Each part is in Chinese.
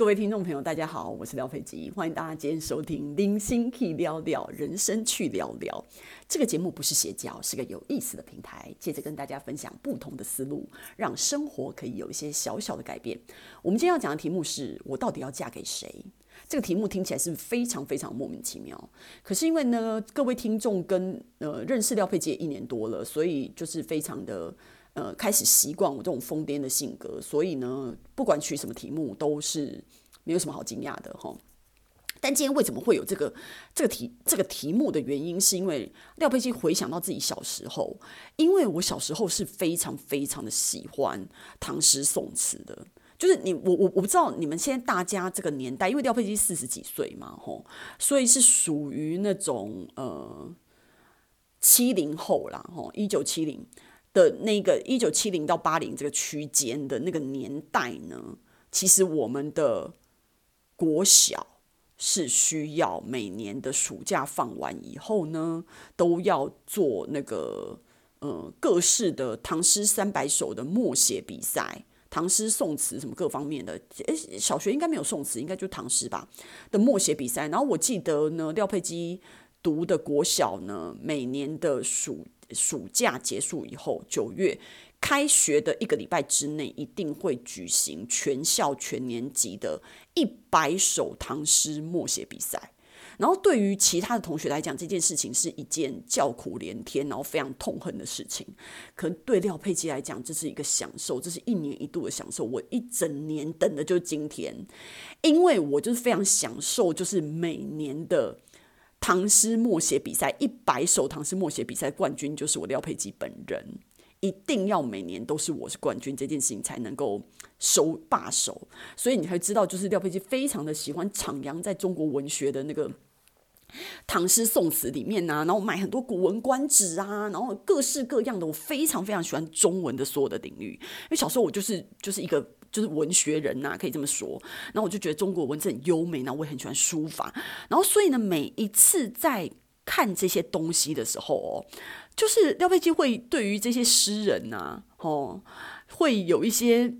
各位听众朋友，大家好，我是廖佩吉，欢迎大家今天收听《零星 K 聊聊人生去聊聊》这个节目，不是邪教，是个有意思的平台，接着跟大家分享不同的思路，让生活可以有一些小小的改变。我们今天要讲的题目是我到底要嫁给谁？这个题目听起来是非常非常莫名其妙，可是因为呢，各位听众跟呃认识廖佩吉一年多了，所以就是非常的。呃，开始习惯我这种疯癫的性格，所以呢，不管取什么题目都是没有什么好惊讶的哈。但今天为什么会有这个这个题这个题目的原因，是因为廖佩基回想到自己小时候，因为我小时候是非常非常的喜欢唐诗宋词的，就是你我我我不知道你们现在大家这个年代，因为廖佩基四十几岁嘛，吼，所以是属于那种呃七零后啦，吼，一九七零。的那个一九七零到八零这个区间的那个年代呢，其实我们的国小是需要每年的暑假放完以后呢，都要做那个呃各式的唐诗三百首的默写比赛，唐诗宋词什么各方面的。诶，小学应该没有宋词，应该就唐诗吧的默写比赛。然后我记得呢，廖佩基读的国小呢，每年的暑暑假结束以后，九月开学的一个礼拜之内，一定会举行全校全年级的一百首唐诗默写比赛。然后对于其他的同学来讲，这件事情是一件叫苦连天，然后非常痛恨的事情。可能对廖佩基来讲，这是一个享受，这是一年一度的享受。我一整年等的就是今天，因为我就是非常享受，就是每年的。唐诗默写比赛，一百首唐诗默写比赛冠军就是我廖佩基本人，一定要每年都是我是冠军，这件事情才能够收罢手。所以你才知道，就是廖佩基非常的喜欢徜徉在中国文学的那个唐诗宋词里面啊，然后买很多《古文观止》啊，然后各式各样的，我非常非常喜欢中文的所有的领域。因为小时候我就是就是一个。就是文学人呐、啊，可以这么说。然后我就觉得中国文字很优美，然后我也很喜欢书法。然后所以呢，每一次在看这些东西的时候哦，就是廖佩基会对于这些诗人呐、哦，会有一些。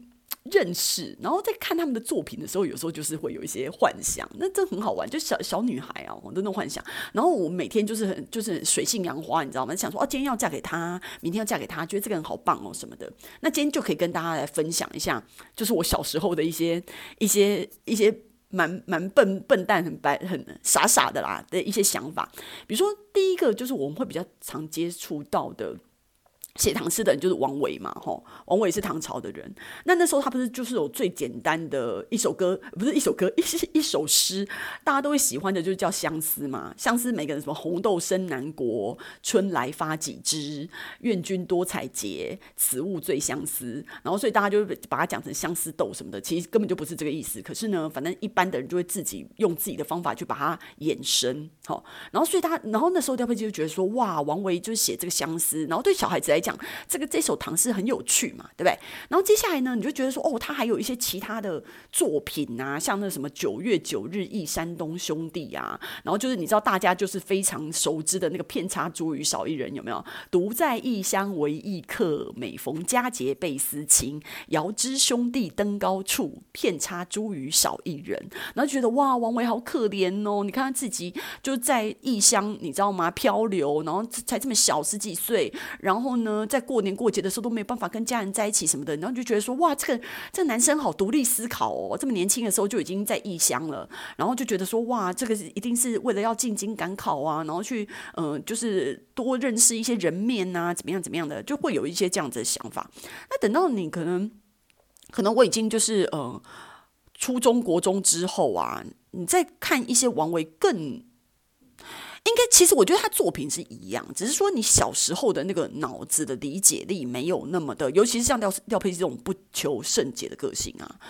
认识，然后在看他们的作品的时候，有时候就是会有一些幻想，那真的很好玩，就小小女孩啊，我真的幻想。然后我每天就是很就是水性杨花，你知道吗？想说哦，今天要嫁给他，明天要嫁给他，觉得这个人好棒哦什么的。那今天就可以跟大家来分享一下，就是我小时候的一些一些一些蛮蛮笨笨蛋、很白、很傻傻的啦的一些想法。比如说，第一个就是我们会比较常接触到的。写唐诗的人就是王维嘛，吼，王维是唐朝的人。那那时候他不是就是有最简单的一首歌，不是一首歌，一一首诗，大家都会喜欢的，就是叫相思嘛。相思，每个人什么红豆生南国，春来发几枝，愿君多采撷，此物最相思。然后所以大家就把它讲成相思豆什么的，其实根本就不是这个意思。可是呢，反正一般的人就会自己用自己的方法去把它衍生，好。然后所以他，然后那时候雕佩就觉得说，哇，王维就是写这个相思，然后对小孩子来讲。这个这首唐诗很有趣嘛，对不对？然后接下来呢，你就觉得说，哦，他还有一些其他的作品啊，像那什么《九月九日忆山东兄弟》啊，然后就是你知道大家就是非常熟知的那个“片插茱萸少一人”，有没有？独在异乡为异客，每逢佳节倍思亲。遥知兄弟登高处，片插茱萸少一人。然后觉得哇，王维好可怜哦！你看他自己就在异乡，你知道吗？漂流，然后才这么小十几岁，然后呢？在过年过节的时候都没有办法跟家人在一起什么的，然后就觉得说哇，这个这个男生好独立思考哦，这么年轻的时候就已经在异乡了，然后就觉得说哇，这个一定是为了要进京赶考啊，然后去嗯、就是多认识一些人面啊，怎么样怎么样的，就会有一些这样子的想法。那等到你可能可能我已经就是呃初中国中之后啊，你再看一些王维更。应该其实我觉得他作品是一样，只是说你小时候的那个脑子的理解力没有那么的，尤其是像廖廖佩基这种不求甚解的个性啊，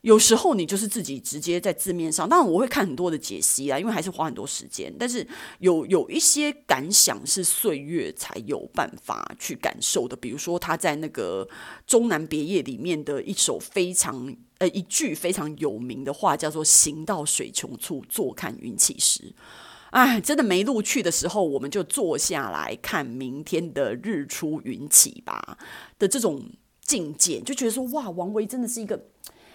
有时候你就是自己直接在字面上，当然我会看很多的解析啊，因为还是花很多时间，但是有有一些感想是岁月才有办法去感受的，比如说他在那个《终南别业》里面的一首非常呃一句非常有名的话，叫做“行到水穷处，坐看云起时”。哎，真的没路去的时候，我们就坐下来看明天的日出云起吧的这种境界，就觉得说哇，王维真的是一个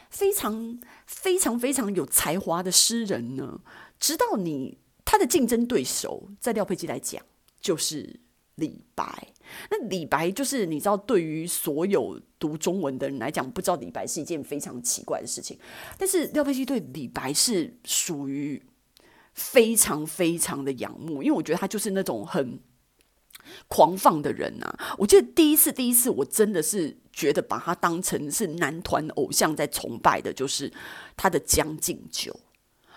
非常非常非常有才华的诗人呢，直到你他的竞争对手，在廖佩基来讲，就是李白。那李白就是你知道，对于所有读中文的人来讲，不知道李白是一件非常奇怪的事情。但是廖佩基对李白是属于非常非常的仰慕，因为我觉得他就是那种很狂放的人啊。我记得第一次，第一次我真的是觉得把他当成是男团偶像在崇拜的，就是他的《将进酒》。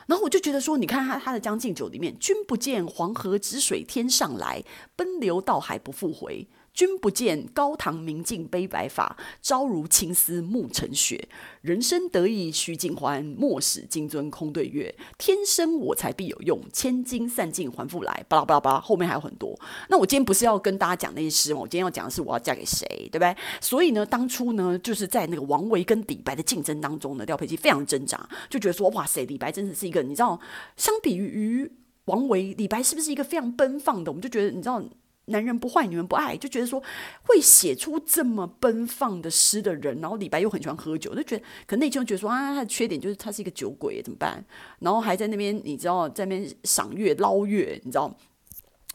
然后我就觉得说，你看他他的《将进酒》里面，君不见黄河之水天上来，奔流到海不复回。君不见高堂明镜悲白发，朝如青丝暮成雪。人生得意须尽欢，莫使金樽空对月。天生我材必有用，千金散尽还复来。巴拉巴拉巴拉，后面还有很多。那我今天不是要跟大家讲那些诗吗？我今天要讲的是我要嫁给谁，对不对？所以呢，当初呢，就是在那个王维跟李白的竞争当中呢，廖佩琪非常挣扎，就觉得说，哇塞，李白真的是一个，你知道，相比于王维，李白是不是一个非常奔放的？我们就觉得，你知道。男人不坏，女人不爱，就觉得说会写出这么奔放的诗的人，然后李白又很喜欢喝酒，就觉得可能内心觉得说啊，他的缺点就是他是一个酒鬼，怎么办？然后还在那边，你知道，在那边赏月捞月，你知道，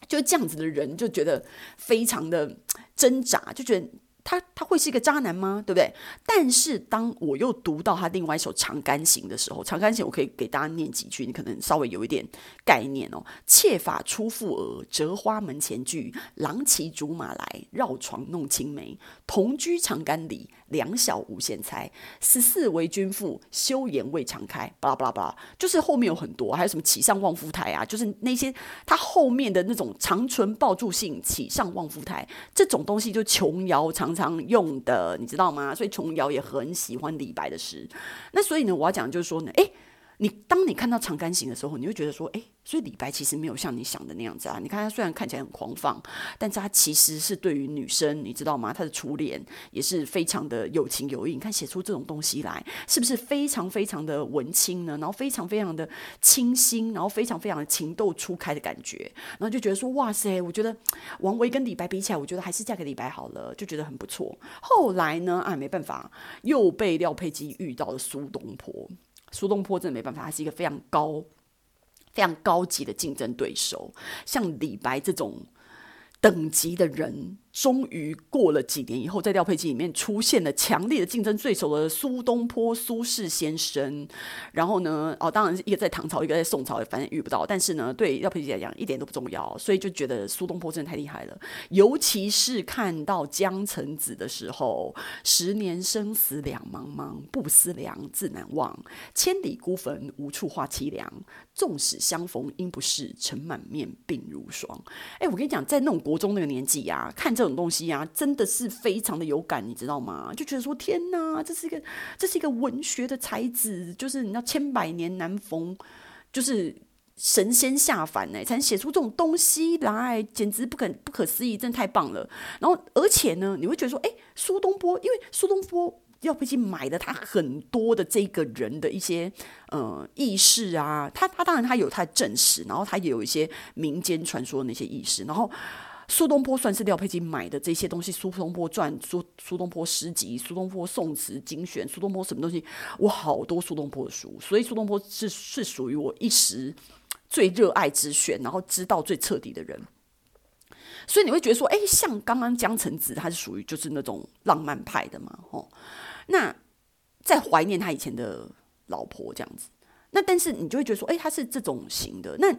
就这样子的人就觉得非常的挣扎，就觉得。他他会是一个渣男吗？对不对？但是当我又读到他另外一首《长干行》的时候，《长干行》我可以给大家念几句，你可能稍微有一点概念哦。妾法初覆额，折花门前剧。郎骑竹马来，绕床弄青梅。同居长干里，两小无嫌猜。十四为君妇，休言未尝开。巴拉巴拉巴拉，就是后面有很多，还有什么起上望夫台啊？就是那些他后面的那种长存抱柱信，起上望夫台这种东西，就琼瑶常常用的，你知道吗？所以琼瑶也很喜欢李白的诗。那所以呢，我要讲就是说呢，诶。你当你看到《长干行》的时候，你会觉得说，哎，所以李白其实没有像你想的那样子啊。你看他虽然看起来很狂放，但是他其实是对于女生，你知道吗？他的初恋也是非常的有情有义。你看写出这种东西来，是不是非常非常的文青呢？然后非常非常的清新，然后非常非常的情窦初开的感觉，然后就觉得说，哇塞，我觉得王维跟李白比起来，我觉得还是嫁给李白好了，就觉得很不错。后来呢，啊，没办法，又被廖佩基遇到了苏东坡。苏东坡真的没办法，他是一个非常高、非常高级的竞争对手，像李白这种等级的人。终于过了几年以后，在廖佩基里面出现了强烈的竞争对手的苏东坡、苏轼先生。然后呢，哦，当然一个在唐朝，一个在宋朝，反正遇不到。但是呢，对廖佩基来讲一点都不重要，所以就觉得苏东坡真的太厉害了。尤其是看到江城子的时候，“十年生死两茫茫，不思量，自难忘。千里孤坟，无处话凄凉。纵使相逢应不识，尘满面，鬓如霜。”哎，我跟你讲，在那种国中那个年纪呀、看这种。东西呀、啊，真的是非常的有感，你知道吗？就觉得说天哪，这是一个，这是一个文学的才子，就是你知道千百年难逢，就是神仙下凡呢，才能写出这种东西来，简直不可不可思议，真的太棒了。然后，而且呢，你会觉得说，哎，苏东坡，因为苏东坡要不去买了他很多的这个人的一些呃軼事啊，他他当然他有他的正史，然后他也有一些民间传说的那些軼事，然后。苏东坡算是廖佩金买的这些东西，苏东坡传、苏苏东坡诗集、苏东坡宋词精选、苏东坡什么东西，我好多苏东坡的书，所以苏东坡是是属于我一时最热爱之选，然后知道最彻底的人。所以你会觉得说，哎，像刚刚江城子，他是属于就是那种浪漫派的嘛，吼。那在怀念他以前的老婆这样子，那但是你就会觉得说，哎，他是这种型的。那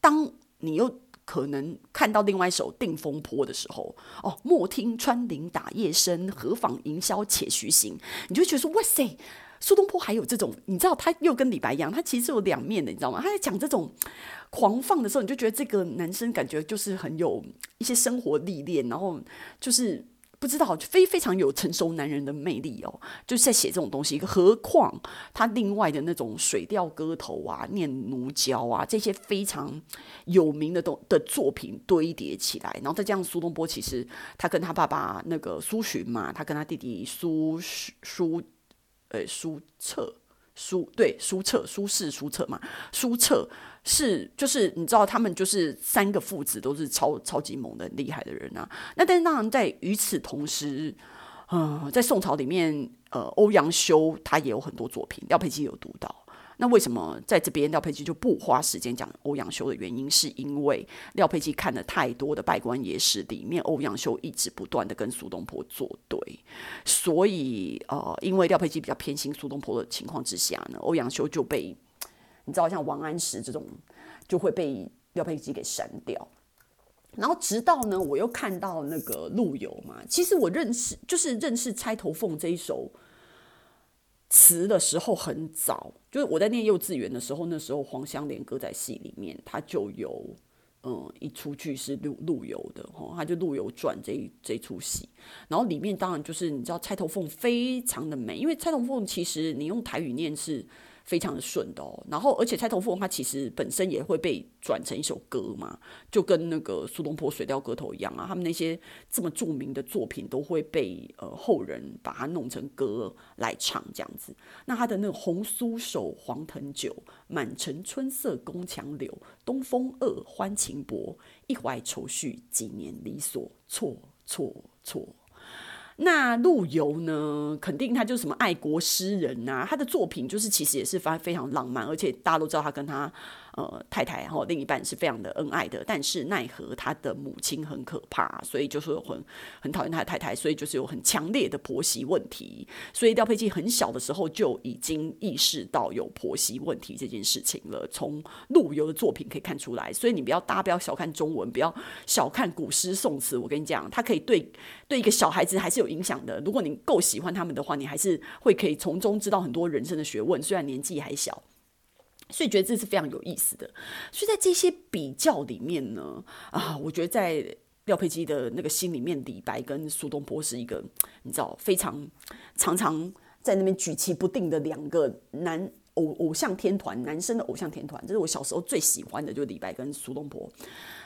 当你又可能看到另外一首《定风波》的时候，哦，莫听穿林打叶声，何妨吟啸且徐行。你就觉得说，哇塞，苏东坡还有这种，你知道，他又跟李白一样，他其实有两面的，你知道吗？他在讲这种狂放的时候，你就觉得这个男生感觉就是很有一些生活历练，然后就是。不知道，非非常有成熟男人的魅力哦，就是在写这种东西。何况他另外的那种《水调歌头》啊，《念奴娇》啊，这些非常有名的东的作品堆叠起来，然后再加上苏东坡，其实他跟他爸爸那个苏洵嘛，他跟他弟弟苏苏呃苏辙。书对苏辙，苏轼苏辙嘛，苏辙是就是你知道他们就是三个父子都是超超级猛的厉害的人啊。那但是当然在与此同时，嗯、呃，在宋朝里面呃，欧阳修他也有很多作品，廖佩基有读到。那为什么在这边廖佩基就不花时间讲欧阳修的原因，是因为廖佩基看了太多的《稗官野史》里面，欧阳修一直不断的跟苏东坡作对，所以呃，因为廖佩基比较偏心苏东坡的情况之下呢，欧阳修就被你知道像王安石这种就会被廖佩基给删掉。然后直到呢，我又看到那个陆游嘛，其实我认识就是认识《钗头凤》这一首。词的时候很早，就是我在念幼稚园的时候，那时候黄香莲歌仔戏里面，他就有嗯一出剧是陆陆游的哈，他就陆游传这一这出戏，然后里面当然就是你知道钗头凤非常的美，因为钗头凤其实你用台语念是。非常的顺的哦，然后而且《钗头凤》它其实本身也会被转成一首歌嘛，就跟那个苏东坡《水调歌头》一样啊，他们那些这么著名的作品都会被呃后人把它弄成歌来唱这样子。那他的那个红酥手、黄藤酒，满城春色宫墙柳，东风恶，欢情薄，一怀愁绪，几年离索，错错错。那陆游呢？肯定他就是什么爱国诗人呐、啊，他的作品就是其实也是非非常浪漫，而且大家都知道他跟他。呃，太太然后另一半是非常的恩爱的，但是奈何他的母亲很可怕，所以就是很很讨厌他的太太，所以就是有很强烈的婆媳问题。所以廖佩基很小的时候就已经意识到有婆媳问题这件事情了，从陆游的作品可以看出来。所以你不要大不要小看中文，不要小看古诗宋词。我跟你讲，它可以对对一个小孩子还是有影响的。如果你够喜欢他们的话，你还是会可以从中知道很多人生的学问。虽然年纪还小。所以觉得这是非常有意思的。所以在这些比较里面呢，啊，我觉得在廖佩基的那个心里面，李白跟苏东坡是一个你知道非常常常在那边举棋不定的两个男偶偶像天团，男生的偶像天团。这是我小时候最喜欢的，就是李白跟苏东坡。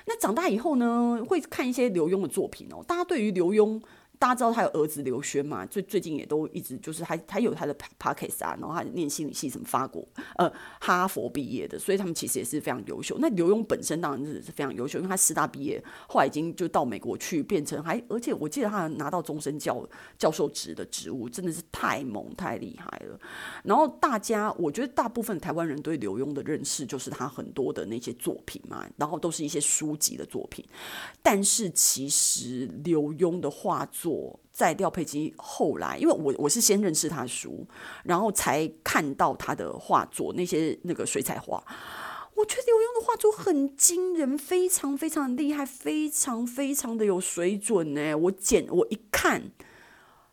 那长大以后呢，会看一些刘墉的作品哦。大家对于刘墉。大家知道他有儿子刘轩嘛？最最近也都一直就是他他有他的 podcast 啊，然后他念心理系，什么法国呃哈佛毕业的，所以他们其实也是非常优秀。那刘墉本身当然是非常优秀，因为他师大毕业，后来已经就到美国去变成还，而且我记得他拿到终身教教授职的职务，真的是太猛太厉害了。然后大家我觉得大部分台湾人对刘墉的认识就是他很多的那些作品嘛，然后都是一些书籍的作品，但是其实刘墉的画作。我在廖佩基后来，因为我我是先认识他书，然后才看到他的画作，那些那个水彩画。我觉得刘墉的画作很惊人，非常非常厉害，非常非常的有水准呢。我简我一看，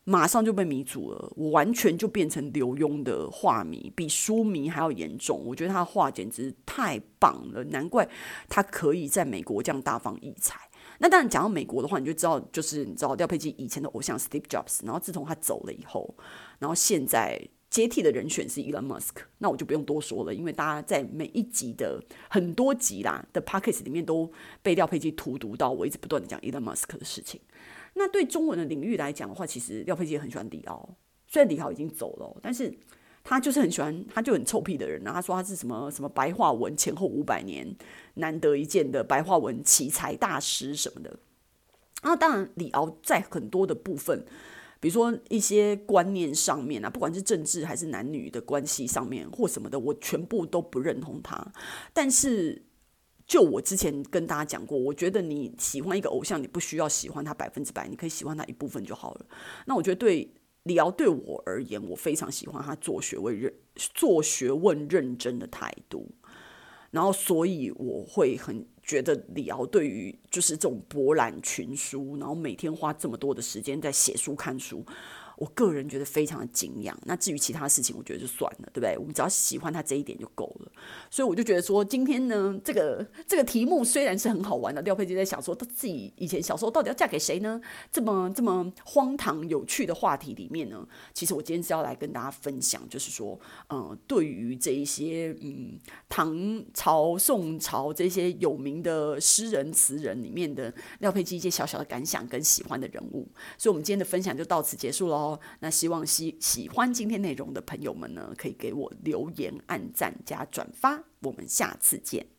马上就被迷住了，我完全就变成刘墉的画迷，比书迷还要严重。我觉得他的画简直太棒了，难怪他可以在美国这样大放异彩。那当然，讲到美国的话，你就知道，就是你知道廖佩基以前的偶像 Steve Jobs，然后自从他走了以后，然后现在接替的人选是 Elon Musk，那我就不用多说了，因为大家在每一集的很多集啦的 Podcast 里面都被廖佩基荼毒到，我一直不断的讲 Elon Musk 的事情。那对中文的领域来讲的话，其实廖佩基也很喜欢李敖，虽然李敖已经走了，但是。他就是很喜欢，他就很臭屁的人。然后他说他是什么什么白话文前后五百年难得一见的白话文奇才大师什么的。啊，当然李敖在很多的部分，比如说一些观念上面啊，不管是政治还是男女的关系上面或什么的，我全部都不认同他。但是就我之前跟大家讲过，我觉得你喜欢一个偶像，你不需要喜欢他百分之百，你可以喜欢他一部分就好了。那我觉得对。李敖对我而言，我非常喜欢他做学问认做学问认真的态度，然后所以我会很觉得李敖对于就是这种博览群书，然后每天花这么多的时间在写书看书。我个人觉得非常的敬仰。那至于其他事情，我觉得就算了，对不对？我们只要喜欢他这一点就够了。所以我就觉得说，今天呢，这个这个题目虽然是很好玩的，廖佩基在想说，他自己以前小时候到底要嫁给谁呢？这么这么荒唐有趣的话题里面呢，其实我今天是要来跟大家分享，就是说，嗯、对于这一些嗯唐朝、宋朝这些有名的诗人词人里面的廖佩基一些小小的感想跟喜欢的人物。所以，我们今天的分享就到此结束喽喽。那希望喜喜欢今天内容的朋友们呢，可以给我留言、按赞加转发。我们下次见。